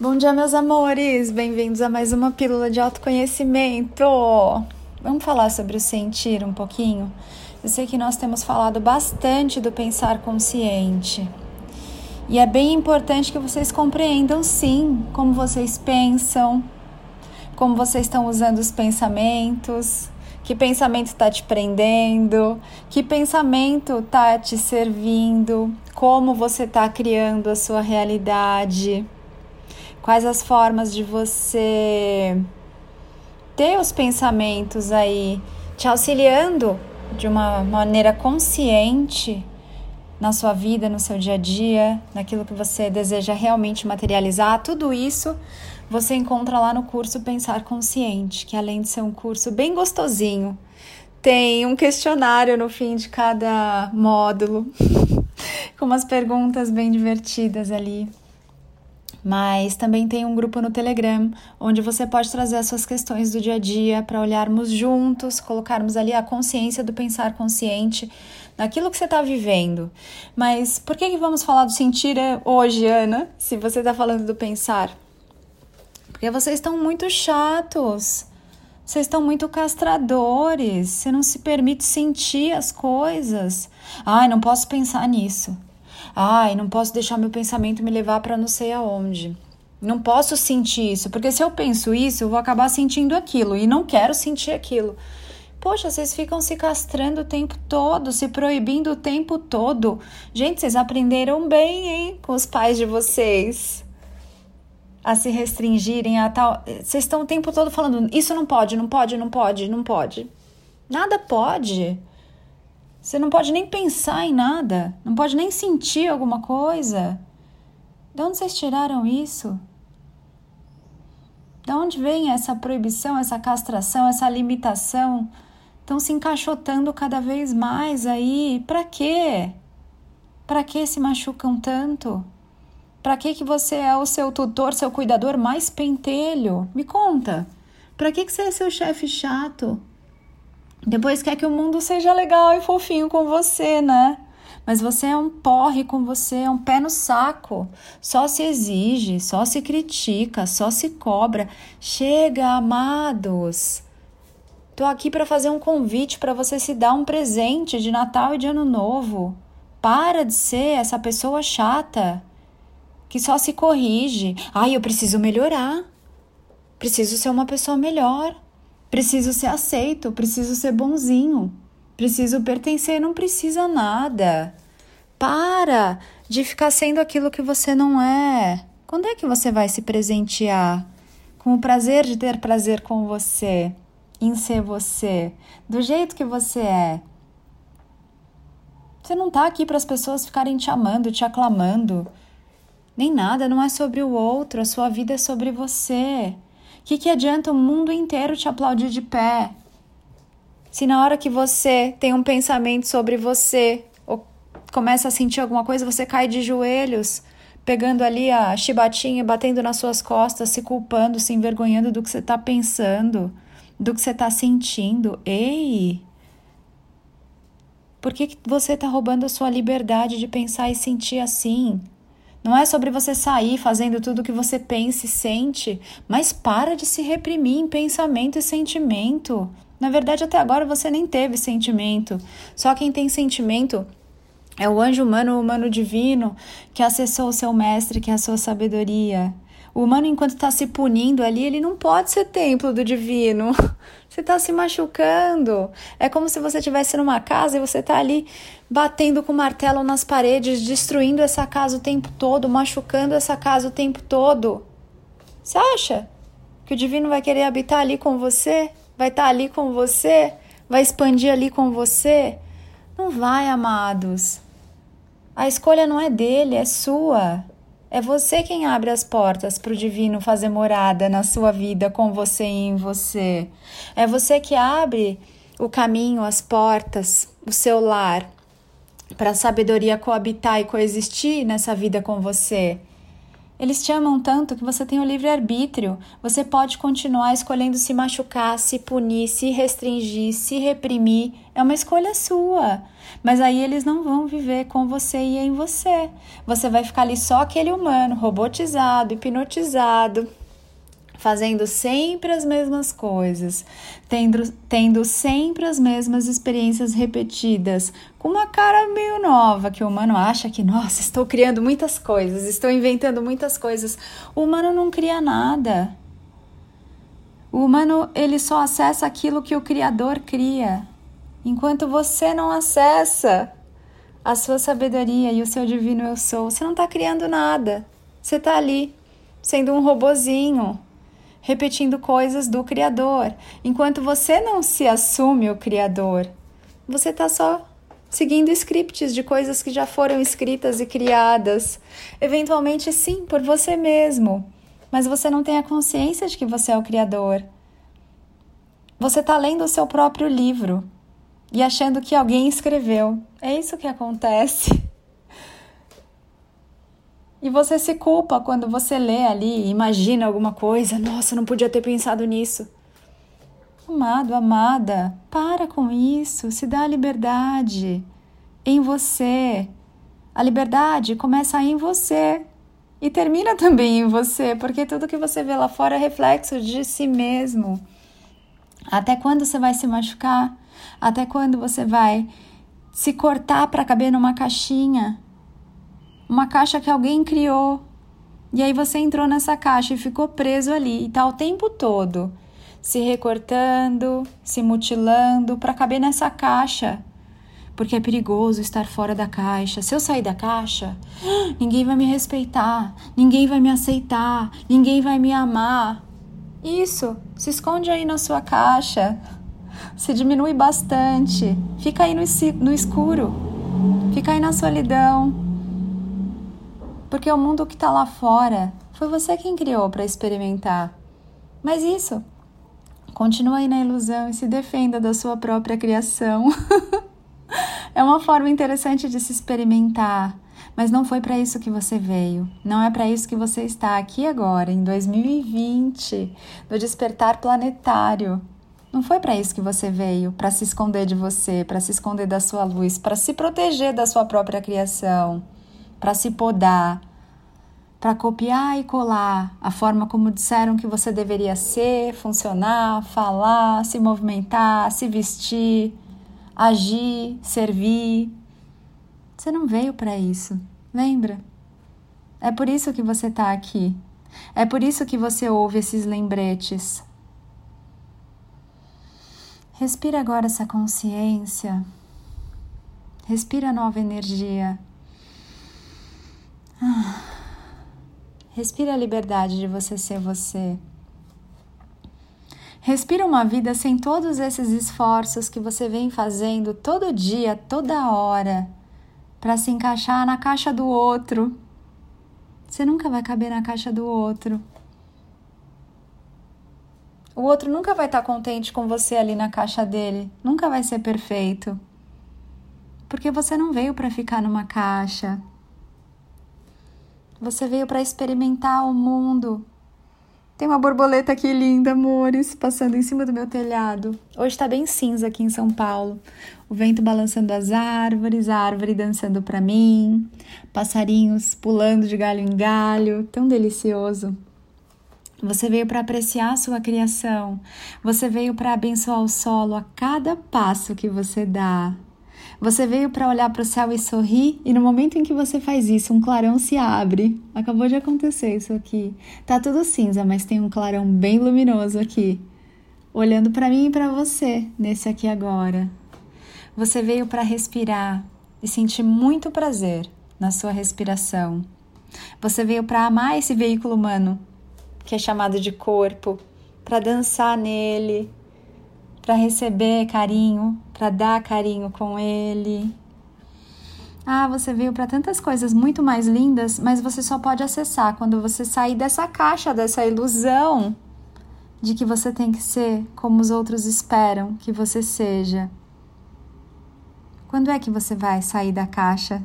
Bom dia, meus amores! Bem-vindos a mais uma pílula de autoconhecimento! Vamos falar sobre o sentir um pouquinho? Eu sei que nós temos falado bastante do pensar consciente. E é bem importante que vocês compreendam, sim, como vocês pensam, como vocês estão usando os pensamentos, que pensamento está te prendendo, que pensamento está te servindo, como você está criando a sua realidade. Quais as formas de você ter os pensamentos aí te auxiliando de uma maneira consciente na sua vida, no seu dia a dia, naquilo que você deseja realmente materializar, tudo isso você encontra lá no curso Pensar Consciente, que além de ser um curso bem gostosinho, tem um questionário no fim de cada módulo, com umas perguntas bem divertidas ali mas também tem um grupo no Telegram onde você pode trazer as suas questões do dia a dia para olharmos juntos, colocarmos ali a consciência do pensar consciente naquilo que você está vivendo. Mas por que, que vamos falar do sentir hoje, Ana, se você está falando do pensar? Porque vocês estão muito chatos. Vocês estão muito castradores. Você não se permite sentir as coisas. Ai, não posso pensar nisso. Ai, não posso deixar meu pensamento me levar para não sei aonde. Não posso sentir isso, porque se eu penso isso, eu vou acabar sentindo aquilo e não quero sentir aquilo. Poxa, vocês ficam se castrando o tempo todo, se proibindo o tempo todo. Gente, vocês aprenderam bem, hein, com os pais de vocês a se restringirem a tal. Vocês estão o tempo todo falando: isso não pode, não pode, não pode, não pode. Nada pode. Você não pode nem pensar em nada, não pode nem sentir alguma coisa. De onde vocês tiraram isso? De onde vem essa proibição, essa castração, essa limitação? Estão se encaixotando cada vez mais aí. Para quê? Para que se machucam tanto? Para que que você é o seu tutor, seu cuidador mais pentelho? Me conta. Para que que você é seu chefe chato? Depois quer que o mundo seja legal e fofinho com você, né? Mas você é um porre com você, é um pé no saco. Só se exige, só se critica, só se cobra. Chega, amados. Tô aqui para fazer um convite para você se dar um presente de Natal e de Ano Novo. Para de ser essa pessoa chata que só se corrige. Ai, eu preciso melhorar. Preciso ser uma pessoa melhor. Preciso ser aceito, preciso ser bonzinho, preciso pertencer, não precisa nada. Para de ficar sendo aquilo que você não é. Quando é que você vai se presentear com o prazer de ter prazer com você, em ser você, do jeito que você é? Você não está aqui para as pessoas ficarem te amando, te aclamando. Nem nada, não é sobre o outro, a sua vida é sobre você. O que, que adianta o mundo inteiro te aplaudir de pé? Se na hora que você tem um pensamento sobre você ou começa a sentir alguma coisa, você cai de joelhos, pegando ali a chibatinha, batendo nas suas costas, se culpando, se envergonhando do que você está pensando, do que você está sentindo. Ei! Por que, que você está roubando a sua liberdade de pensar e sentir assim? Não é sobre você sair fazendo tudo o que você pensa e sente, mas para de se reprimir em pensamento e sentimento. Na verdade, até agora você nem teve sentimento. Só quem tem sentimento é o anjo humano, o humano divino, que acessou o seu mestre, que é a sua sabedoria. O humano, enquanto está se punindo ali, ele não pode ser templo do divino. Você está se machucando. É como se você estivesse numa casa e você está ali batendo com martelo nas paredes, destruindo essa casa o tempo todo, machucando essa casa o tempo todo. Você acha que o divino vai querer habitar ali com você? Vai estar tá ali com você? Vai expandir ali com você? Não vai, amados. A escolha não é dele, é sua. É você quem abre as portas para o divino fazer morada na sua vida, com você e em você. É você que abre o caminho, as portas, o seu lar, para a sabedoria coabitar e coexistir nessa vida com você. Eles te amam tanto que você tem o livre-arbítrio. Você pode continuar escolhendo se machucar, se punir, se restringir, se reprimir. É uma escolha sua. Mas aí eles não vão viver com você e em você. Você vai ficar ali só aquele humano, robotizado, hipnotizado, fazendo sempre as mesmas coisas, tendo, tendo sempre as mesmas experiências repetidas, com uma cara meio nova, que o humano acha que, nossa, estou criando muitas coisas, estou inventando muitas coisas. O humano não cria nada. O humano, ele só acessa aquilo que o Criador cria. Enquanto você não acessa a sua sabedoria e o seu divino eu sou, você não está criando nada. Você está ali, sendo um robozinho, repetindo coisas do Criador. Enquanto você não se assume o Criador, você está só seguindo scripts de coisas que já foram escritas e criadas. Eventualmente, sim, por você mesmo. Mas você não tem a consciência de que você é o Criador. Você está lendo o seu próprio livro e achando que alguém escreveu. É isso que acontece. E você se culpa quando você lê ali, imagina alguma coisa. Nossa, não podia ter pensado nisso. Amado, amada, para com isso, se dá a liberdade em você. A liberdade começa em você e termina também em você, porque tudo que você vê lá fora é reflexo de si mesmo. Até quando você vai se machucar? Até quando você vai se cortar para caber numa caixinha? Uma caixa que alguém criou. E aí você entrou nessa caixa e ficou preso ali e tá o tempo todo se recortando, se mutilando para caber nessa caixa. Porque é perigoso estar fora da caixa. Se eu sair da caixa, ninguém vai me respeitar, ninguém vai me aceitar, ninguém vai me amar. Isso, se esconde aí na sua caixa. Se diminui bastante. Fica aí no, no escuro. Fica aí na solidão porque o mundo que está lá fora foi você quem criou para experimentar. Mas isso, continua aí na ilusão e se defenda da sua própria criação. é uma forma interessante de se experimentar, mas não foi para isso que você veio. Não é para isso que você está aqui agora, em 2020, no despertar planetário. Não foi para isso que você veio, para se esconder de você, para se esconder da sua luz, para se proteger da sua própria criação para se podar, para copiar e colar a forma como disseram que você deveria ser, funcionar, falar, se movimentar, se vestir, agir, servir. Você não veio para isso, lembra? É por isso que você está aqui. É por isso que você ouve esses lembretes. Respira agora essa consciência. Respira nova energia. Respira a liberdade de você ser você. Respira uma vida sem todos esses esforços que você vem fazendo todo dia, toda hora, para se encaixar na caixa do outro. Você nunca vai caber na caixa do outro. O outro nunca vai estar contente com você ali na caixa dele, nunca vai ser perfeito. Porque você não veio para ficar numa caixa. Você veio para experimentar o mundo. Tem uma borboleta aqui linda, amores, passando em cima do meu telhado. Hoje está bem cinza aqui em São Paulo. O vento balançando as árvores, a árvore dançando para mim, passarinhos pulando de galho em galho, tão delicioso. Você veio para apreciar a sua criação. Você veio para abençoar o solo a cada passo que você dá. Você veio para olhar para o céu e sorrir, e no momento em que você faz isso, um clarão se abre. Acabou de acontecer isso aqui. Tá tudo cinza, mas tem um clarão bem luminoso aqui, olhando para mim e para você nesse aqui agora. Você veio para respirar e sentir muito prazer na sua respiração. Você veio para amar esse veículo humano, que é chamado de corpo, para dançar nele, para receber carinho, para dar carinho com ele. Ah, você veio para tantas coisas muito mais lindas, mas você só pode acessar quando você sair dessa caixa, dessa ilusão de que você tem que ser como os outros esperam que você seja. Quando é que você vai sair da caixa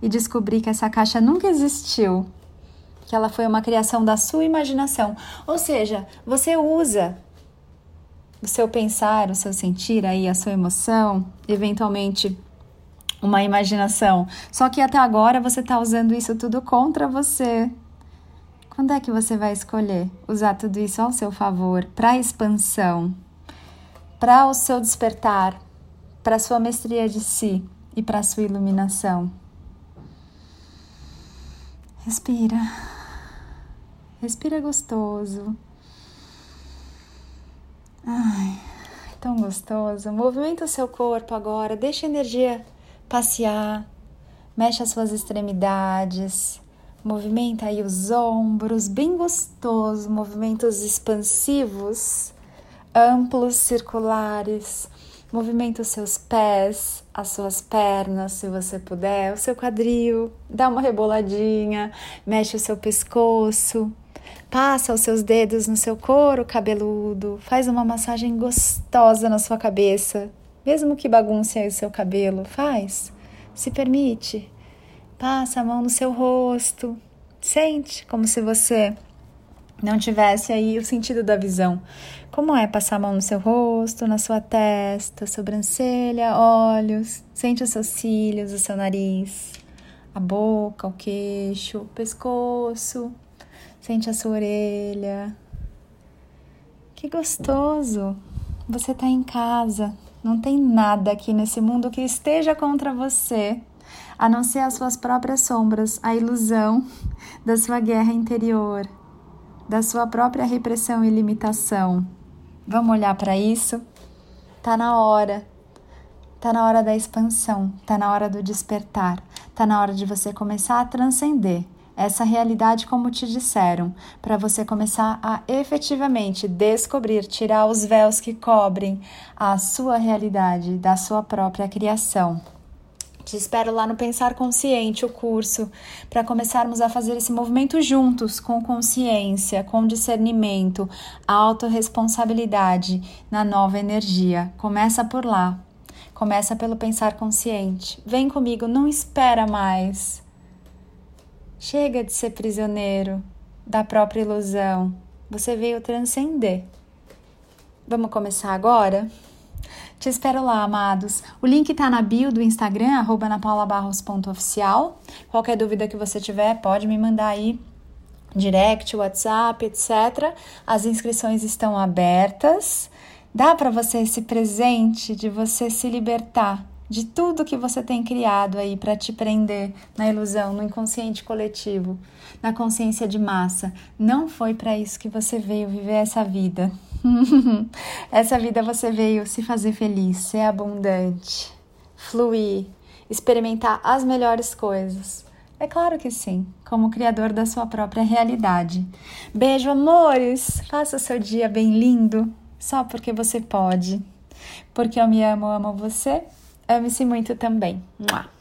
e descobrir que essa caixa nunca existiu? que ela foi uma criação da sua imaginação. Ou seja, você usa o seu pensar, o seu sentir aí, a sua emoção, eventualmente uma imaginação. Só que até agora você está usando isso tudo contra você. Quando é que você vai escolher usar tudo isso ao seu favor, para expansão, para o seu despertar, para a sua mestria de si e para a sua iluminação? Respira. Respira gostoso. Tão gostoso. Movimenta o seu corpo agora, deixa a energia passear. Mexe as suas extremidades. Movimenta aí os ombros, bem gostoso, movimentos expansivos, amplos, circulares. Movimenta os seus pés, as suas pernas, se você puder, o seu quadril, dá uma reboladinha, mexe o seu pescoço, passa os seus dedos no seu couro cabeludo, faz uma massagem gostosa na sua cabeça, mesmo que bagunce aí o seu cabelo, faz, se permite. Passa a mão no seu rosto, sente como se você não tivesse aí o sentido da visão. Como é passar a mão no seu rosto, na sua testa, sobrancelha, olhos, sente os seus cílios, o seu nariz, a boca, o queixo, o pescoço, sente a sua orelha. Que gostoso! Você está em casa, não tem nada aqui nesse mundo que esteja contra você, a não ser as suas próprias sombras, a ilusão da sua guerra interior, da sua própria repressão e limitação. Vamos olhar para isso? Tá na hora. Tá na hora da expansão, tá na hora do despertar, tá na hora de você começar a transcender essa realidade como te disseram, para você começar a efetivamente descobrir, tirar os véus que cobrem a sua realidade da sua própria criação. Te espero lá no Pensar Consciente, o curso, para começarmos a fazer esse movimento juntos, com consciência, com discernimento, autorresponsabilidade na nova energia. Começa por lá. Começa pelo pensar consciente. Vem comigo, não espera mais. Chega de ser prisioneiro da própria ilusão. Você veio transcender. Vamos começar agora? Te espero lá, amados. O link está na bio do Instagram, arroba napaulabarros.oficial. Qualquer dúvida que você tiver, pode me mandar aí direct, WhatsApp, etc. As inscrições estão abertas. Dá para você esse presente de você se libertar de tudo que você tem criado aí para te prender na ilusão, no inconsciente coletivo, na consciência de massa. Não foi para isso que você veio viver essa vida. essa vida você veio se fazer feliz, ser abundante, fluir, experimentar as melhores coisas. É claro que sim, como criador da sua própria realidade. Beijo, amores! Faça o seu dia bem lindo, só porque você pode. Porque eu me amo, amo você Ame-se muito também. Mua.